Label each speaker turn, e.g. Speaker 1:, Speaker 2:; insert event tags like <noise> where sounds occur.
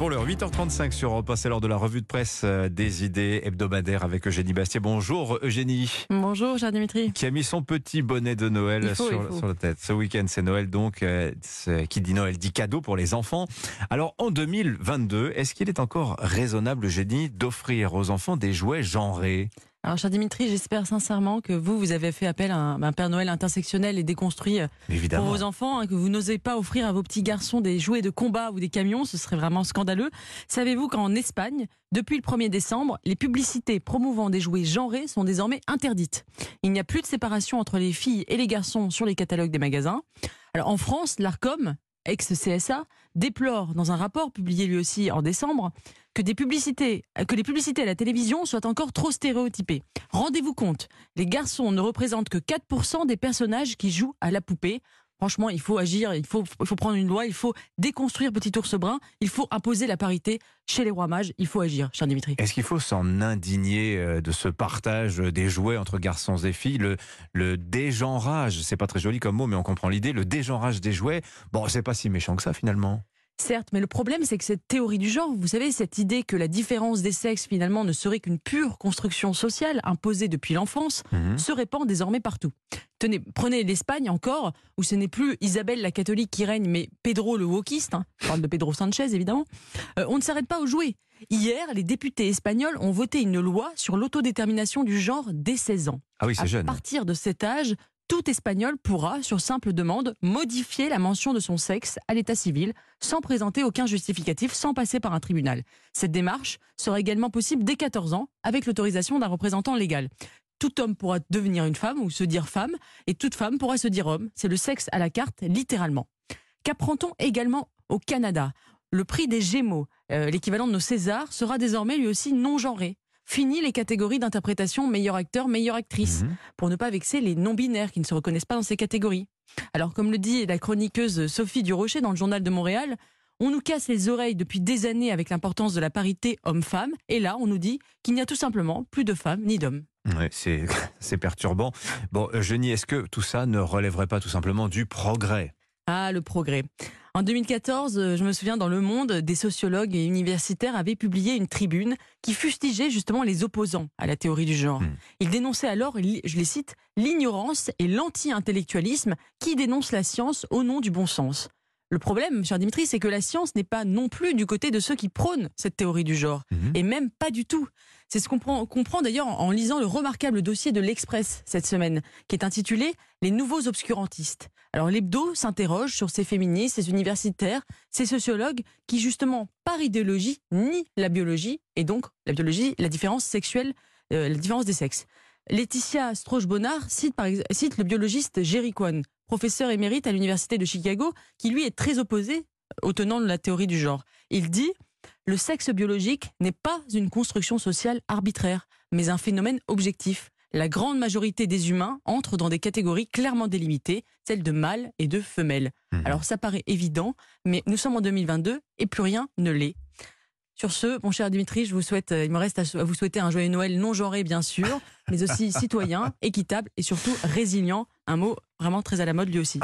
Speaker 1: Pour l'heure 8h35 sur Europe 1, c'est l'heure de la revue de presse euh, des idées hebdomadaires avec Eugénie Bastier. Bonjour Eugénie.
Speaker 2: Bonjour cher Dimitri.
Speaker 1: Qui a mis son petit bonnet de Noël
Speaker 2: faut,
Speaker 1: sur, sur, la tête. Ce week-end c'est Noël donc, euh, qui dit Noël dit cadeau pour les enfants. Alors en 2022, est-ce qu'il est encore raisonnable Eugénie d'offrir aux enfants des jouets genrés?
Speaker 2: Alors, cher Dimitri, j'espère sincèrement que vous, vous avez fait appel à un, Père Noël intersectionnel et déconstruit euh,
Speaker 1: Évidemment.
Speaker 2: pour vos enfants, hein, que vous n'osez pas offrir à vos petits garçons des jouets de combat ou des camions, ce serait vraiment scandaleux. Savez-vous qu'en Espagne, depuis le 1er décembre, les publicités promouvant des jouets genrés sont désormais interdites? Il n'y a plus de séparation entre les filles et les garçons sur les catalogues des magasins. Alors, en France, l'ARCOM, ex-CSA, déplore dans un rapport publié lui aussi en décembre que, les publicités à la télévision soient encore trop stéréotypées. Rendez-vous compte, les garçons ne représentent que 4% des personnages qui jouent à la poupée. Franchement, il faut agir, il faut, il faut prendre une loi, il faut déconstruire Petit Ours Brun, il faut imposer la parité chez les rois mages, il faut agir, cher Dimitri.
Speaker 1: Est-ce qu'il faut s'en indigner euh, de ce partage des jouets entre garçons et filles Le, le dégenrage, c'est pas très joli comme mot, mais on comprend l'idée, le dégenrage des jouets, bon, c'est pas si méchant que ça finalement.
Speaker 2: Certes, mais le problème, c'est que cette théorie du genre, vous savez, cette idée que la différence des sexes, finalement, ne serait qu'une pure construction sociale imposée depuis l'enfance,
Speaker 1: Mhm.
Speaker 2: se répand désormais partout. Tenez, prenez l'Espagne encore, où ce n'est plus Isabelle la catholique qui règne, mais Pedro le wokiste, hein, je parle de Pedro Sanchez évidemment, Euh, on ne s'arrête pas aux jouets. Hier, les députés espagnols ont voté une loi sur l'autodétermination du genre dès 16 ans.
Speaker 1: Ah oui,
Speaker 2: À
Speaker 1: c'est jeune.
Speaker 2: partir de cet âge, tout Espagnol pourra, sur simple demande, modifier la mention de son sexe à l'état civil, sans présenter aucun justificatif, sans passer par un tribunal. Cette démarche sera également possible dès 14 ans, avec l'autorisation d'un représentant légal. Tout homme pourra devenir une femme ou se dire femme, et toute femme pourra se dire homme. C'est le sexe à la carte, littéralement. Qu'apprend-on également au Canada? Le prix des Gémeaux, euh, l'équivalent de nos Césars, sera désormais lui aussi non genré. Fini les catégories d'interprétation meilleur acteur, meilleure actrice
Speaker 1: Mhm.
Speaker 2: pour ne pas vexer les non-binaires qui ne se reconnaissent pas dans ces catégories. Alors, comme le dit la chroniqueuse Sophie Durocher dans le Journal de Montréal, on nous casse les oreilles depuis des années avec l'importance de la parité homme-femme, et là, on nous dit qu'il n'y a tout simplement plus de femmes ni d'hommes.
Speaker 1: Ouais, <laughs> c'est perturbant. Bon, Eugénie, est-ce que tout ça ne relèverait pas tout simplement du progrès?
Speaker 2: Ah, le progrès. En 2014, euh, je me souviens, dans Le Monde, des sociologues et universitaires avaient publié une tribune qui fustigeait justement les opposants à la théorie du genre.
Speaker 1: Hmm.
Speaker 2: Ils dénonçaient alors, je les cite, l'ignorance et l'anti-intellectualisme qui dénoncent la science au nom du bon sens. Le problème, cher Dimitri, c'est que la science n'est pas non plus du côté de ceux qui prônent cette théorie du genre.
Speaker 1: Mhm.
Speaker 2: Et même pas du tout. C'est ce qu'on prend- comprend d'ailleurs en en lisant le remarquable dossier de l'Express cette semaine, qui est intitulé Les nouveaux obscurantistes. Alors l'hebdo s'interroge sur ces féministes, ces universitaires, ces sociologues qui justement, par idéologie, nient la biologie, et donc la biologie, la différence sexuelle, euh, la différence des sexes. Laetitia Strauch-Bonnard cite, par cite le biologiste Jerry Kwan, professeur émérite à l'université de Chicago, qui lui est très opposé au tenant de la théorie du genre. Il dit le sexe biologique n'est pas une construction sociale arbitraire, mais un phénomène objectif. La grande majorité des humains entrent dans des catégories clairement délimitées, celles de mâles et de femelles.
Speaker 1: Mhm.
Speaker 2: Alors ça paraît évident, mais nous sommes en 2022 et plus rien ne l'est. Sur ce, mon cher Dimitri, je vous souhaite, euh, il me reste à à vous souhaiter un joyeux Noël non genré bien sûr, <laughs> mais aussi citoyen, équitable et surtout résilient. Un mot vraiment très à la mode lui aussi.